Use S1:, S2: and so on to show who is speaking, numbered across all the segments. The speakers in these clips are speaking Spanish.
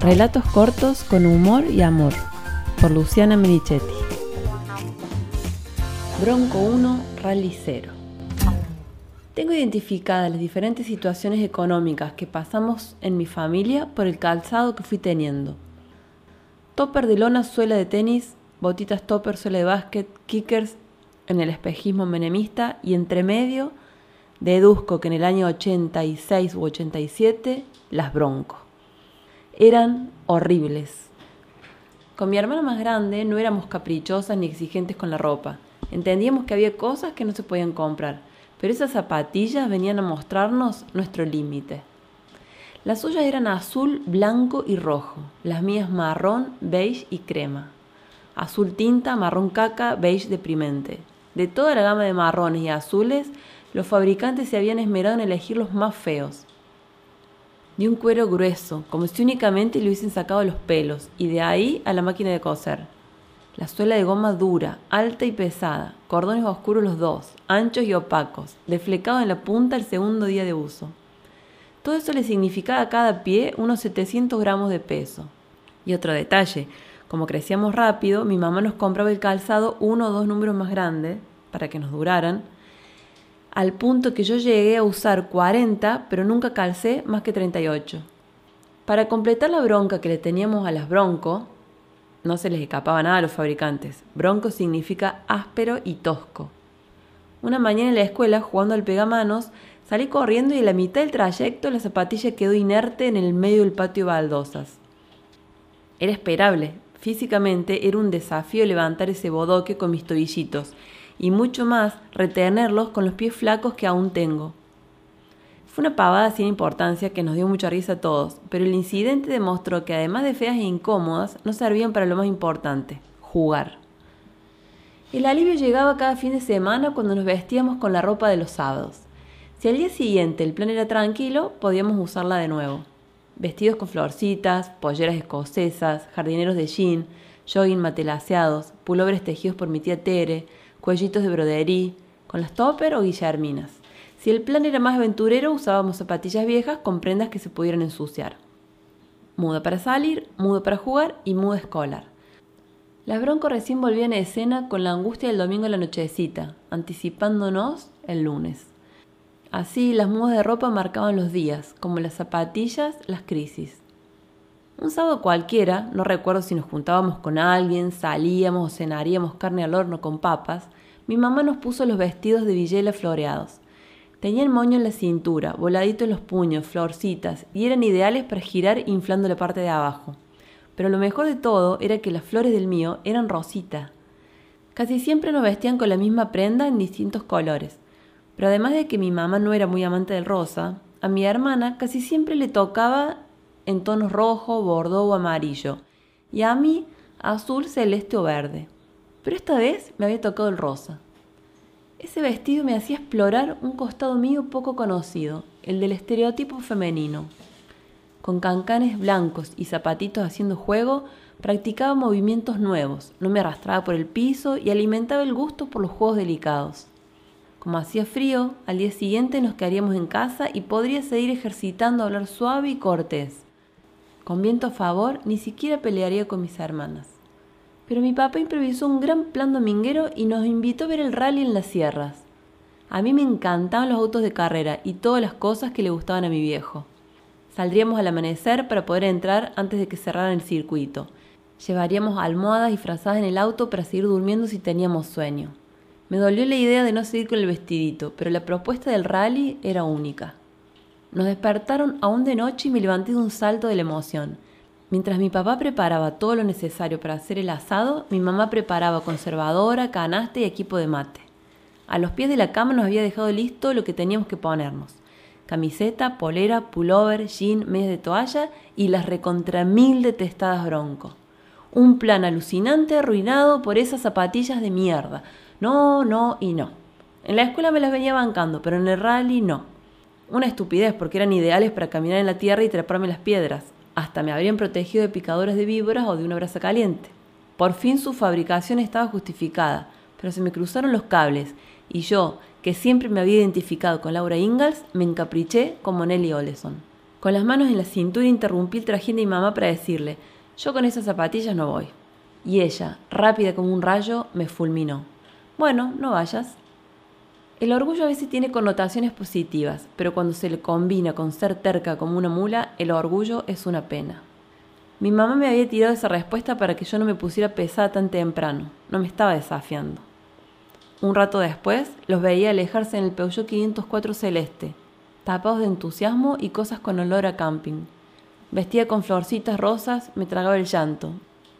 S1: Relatos cortos con humor y amor, por Luciana Merichetti. Bronco 1, Rally 0. Tengo identificadas las diferentes situaciones económicas que pasamos en mi familia por el calzado que fui teniendo. Topper de lona, suela de tenis, botitas topper, suela de básquet, kickers en el espejismo menemista y entre medio deduzco que en el año 86 u 87 las bronco eran horribles. Con mi hermana más grande no éramos caprichosas ni exigentes con la ropa. Entendíamos que había cosas que no se podían comprar, pero esas zapatillas venían a mostrarnos nuestro límite. Las suyas eran azul, blanco y rojo, las mías marrón, beige y crema. Azul tinta, marrón caca, beige deprimente. De toda la gama de marrones y azules, los fabricantes se habían esmerado en elegir los más feos, de un cuero grueso, como si únicamente le hubiesen sacado los pelos, y de ahí a la máquina de coser. La suela de goma dura, alta y pesada, cordones oscuros los dos, anchos y opacos, deflecados en la punta el segundo día de uso. Todo eso le significaba a cada pie unos 700 gramos de peso. Y otro detalle, como crecíamos rápido, mi mamá nos compraba el calzado uno o dos números más grandes, para que nos duraran, al punto que yo llegué a usar 40, pero nunca calcé más que 38. Para completar la bronca que le teníamos a las Bronco, no se les escapaba nada a los fabricantes. Bronco significa áspero y tosco. Una mañana en la escuela, jugando al pegamanos, salí corriendo y en la mitad del trayecto la zapatilla quedó inerte en el medio del patio baldosas. Era esperable. Físicamente era un desafío levantar ese bodoque con mis tobillitos y mucho más retenerlos con los pies flacos que aún tengo. Fue una pavada sin importancia que nos dio mucha risa a todos, pero el incidente demostró que además de feas e incómodas, no servían para lo más importante, jugar. El alivio llegaba cada fin de semana cuando nos vestíamos con la ropa de los sábados. Si al día siguiente el plan era tranquilo, podíamos usarla de nuevo. Vestidos con florcitas, polleras escocesas, jardineros de jean, jogging matelaseados, pullovers tejidos por mi tía Tere, cuellitos de broderí, con las topper o guillerminas. Si el plan era más aventurero, usábamos zapatillas viejas con prendas que se pudieran ensuciar. Muda para salir, mudo para jugar y muda escolar. Las Bronco recién volvían a escena con la angustia del domingo en la nochecita, anticipándonos el lunes. Así, las mudas de ropa marcaban los días, como las zapatillas, las crisis. Un sábado cualquiera, no recuerdo si nos juntábamos con alguien, salíamos o cenaríamos carne al horno con papas, mi mamá nos puso los vestidos de villela floreados. Tenían moño en la cintura, voladito en los puños, florcitas, y eran ideales para girar inflando la parte de abajo. Pero lo mejor de todo era que las flores del mío eran rosita. Casi siempre nos vestían con la misma prenda en distintos colores. Pero además de que mi mamá no era muy amante del rosa, a mi hermana casi siempre le tocaba en tonos rojo, bordeaux o amarillo, y a mí azul, celeste o verde. Pero esta vez me había tocado el rosa. Ese vestido me hacía explorar un costado mío poco conocido, el del estereotipo femenino. Con cancanes blancos y zapatitos haciendo juego, practicaba movimientos nuevos, no me arrastraba por el piso y alimentaba el gusto por los juegos delicados. Como hacía frío, al día siguiente nos quedaríamos en casa y podría seguir ejercitando hablar suave y cortés. Con viento a favor, ni siquiera pelearía con mis hermanas. Pero mi papá improvisó un gran plan dominguero y nos invitó a ver el rally en las sierras. A mí me encantaban los autos de carrera y todas las cosas que le gustaban a mi viejo. Saldríamos al amanecer para poder entrar antes de que cerraran el circuito. Llevaríamos almohadas disfrazadas en el auto para seguir durmiendo si teníamos sueño. Me dolió la idea de no seguir con el vestidito, pero la propuesta del rally era única. Nos despertaron aún de noche y me levanté de un salto de la emoción. Mientras mi papá preparaba todo lo necesario para hacer el asado, mi mamá preparaba conservadora, canasta y equipo de mate. A los pies de la cama nos había dejado listo lo que teníamos que ponernos. Camiseta, polera, pullover, jean, medias de toalla y las recontra mil detestadas bronco. Un plan alucinante arruinado por esas zapatillas de mierda. No, no y no. En la escuela me las venía bancando, pero en el rally no. Una estupidez porque eran ideales para caminar en la tierra y treparme las piedras. Hasta me habrían protegido de picaduras de víboras o de una brasa caliente. Por fin su fabricación estaba justificada, pero se me cruzaron los cables y yo, que siempre me había identificado con Laura Ingalls, me encapriché como Nelly Oleson. Con las manos en la cintura interrumpí el trajín de mi mamá para decirle, yo con esas zapatillas no voy. Y ella, rápida como un rayo, me fulminó. Bueno, no vayas. El orgullo a veces tiene connotaciones positivas, pero cuando se le combina con ser terca como una mula, el orgullo es una pena. Mi mamá me había tirado esa respuesta para que yo no me pusiera pesada tan temprano, no me estaba desafiando. Un rato después, los veía alejarse en el Peugeot 504 celeste, tapados de entusiasmo y cosas con olor a camping. Vestía con florcitas rosas, me tragaba el llanto,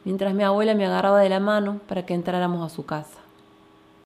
S1: mientras mi abuela me agarraba de la mano para que entráramos a su casa.